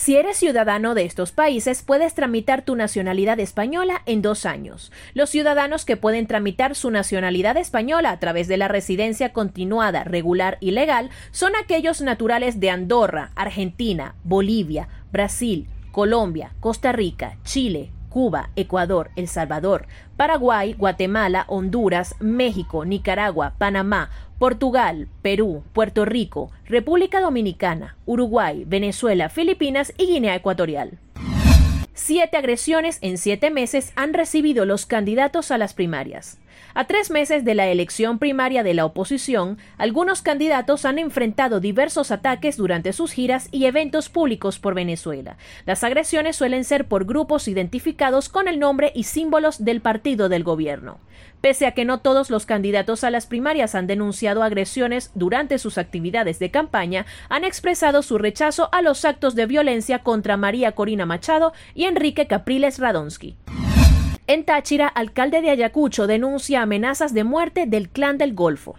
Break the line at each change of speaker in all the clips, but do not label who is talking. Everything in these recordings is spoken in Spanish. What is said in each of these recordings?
Si eres ciudadano de estos países, puedes tramitar tu nacionalidad española en dos años. Los ciudadanos que pueden tramitar su nacionalidad española a través de la residencia continuada, regular y legal son aquellos naturales de Andorra, Argentina, Bolivia, Brasil, Colombia, Costa Rica, Chile, Cuba, Ecuador, El Salvador, Paraguay, Guatemala, Honduras, México, Nicaragua, Panamá, Portugal, Perú, Puerto Rico, República Dominicana, Uruguay, Venezuela, Filipinas y Guinea Ecuatorial. Siete agresiones en siete meses han recibido los candidatos a las primarias. A tres meses de la elección primaria de la oposición, algunos candidatos han enfrentado diversos ataques durante sus giras y eventos públicos por Venezuela. Las agresiones suelen ser por grupos identificados con el nombre y símbolos del partido del gobierno. Pese a que no todos los candidatos a las primarias han denunciado agresiones durante sus actividades de campaña, han expresado su rechazo a los actos de violencia contra María Corina Machado y Enrique Capriles Radonsky. En Táchira, alcalde de Ayacucho denuncia amenazas de muerte del clan del Golfo.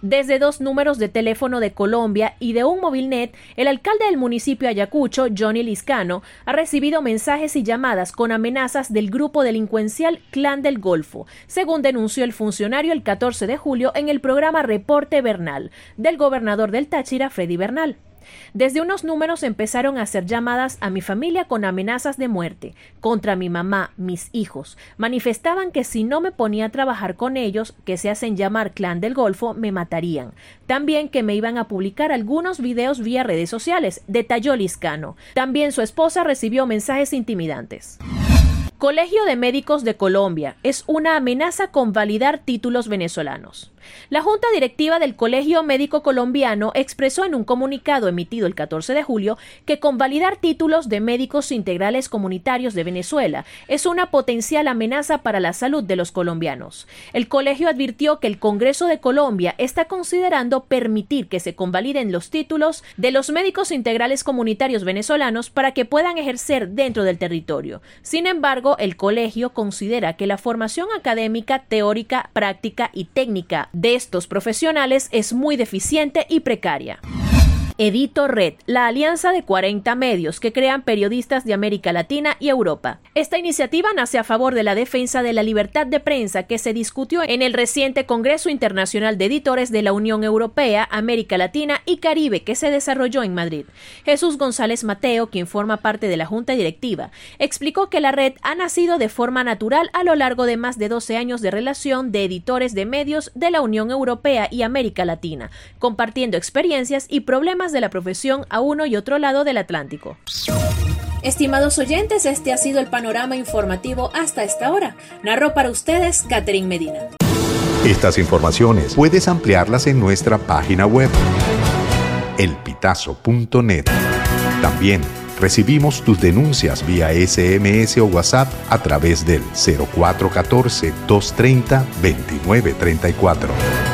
Desde dos números de teléfono de Colombia y de un movilnet, el alcalde del municipio Ayacucho, Johnny Liscano, ha recibido mensajes y llamadas con amenazas del grupo delincuencial Clan del Golfo, según denunció el funcionario el 14 de julio en el programa Reporte Bernal del gobernador del Táchira, Freddy Bernal. Desde unos números empezaron a hacer llamadas a mi familia con amenazas de muerte, contra mi mamá, mis hijos. Manifestaban que si no me ponía a trabajar con ellos, que se hacen llamar Clan del Golfo, me matarían. También que me iban a publicar algunos videos vía redes sociales, detalló Liscano. También su esposa recibió mensajes intimidantes. Colegio de Médicos de Colombia es una amenaza con validar títulos venezolanos. La Junta Directiva del Colegio Médico Colombiano expresó en un comunicado emitido el 14 de julio que convalidar títulos de médicos integrales comunitarios de Venezuela es una potencial amenaza para la salud de los colombianos. El colegio advirtió que el Congreso de Colombia está considerando permitir que se convaliden los títulos de los médicos integrales comunitarios venezolanos para que puedan ejercer dentro del territorio. Sin embargo, el colegio considera que la formación académica, teórica, práctica y técnica de estos profesionales es muy deficiente y precaria. Edito Red, la alianza de 40 medios que crean periodistas de América Latina y Europa. Esta iniciativa nace a favor de la defensa de la libertad de prensa que se discutió en el reciente Congreso Internacional de Editores de la Unión Europea, América Latina y Caribe que se desarrolló en Madrid. Jesús González Mateo, quien forma parte de la Junta Directiva, explicó que la red ha nacido de forma natural a lo largo de más de 12 años de relación de editores de medios de la Unión Europea y América Latina, compartiendo experiencias y problemas de la profesión a uno y otro lado del Atlántico. Estimados oyentes, este ha sido el panorama informativo hasta esta hora. Narro para ustedes Catherine Medina.
Estas informaciones puedes ampliarlas en nuestra página web, elpitazo.net. También recibimos tus denuncias vía SMS o WhatsApp a través del 0414 230 2934.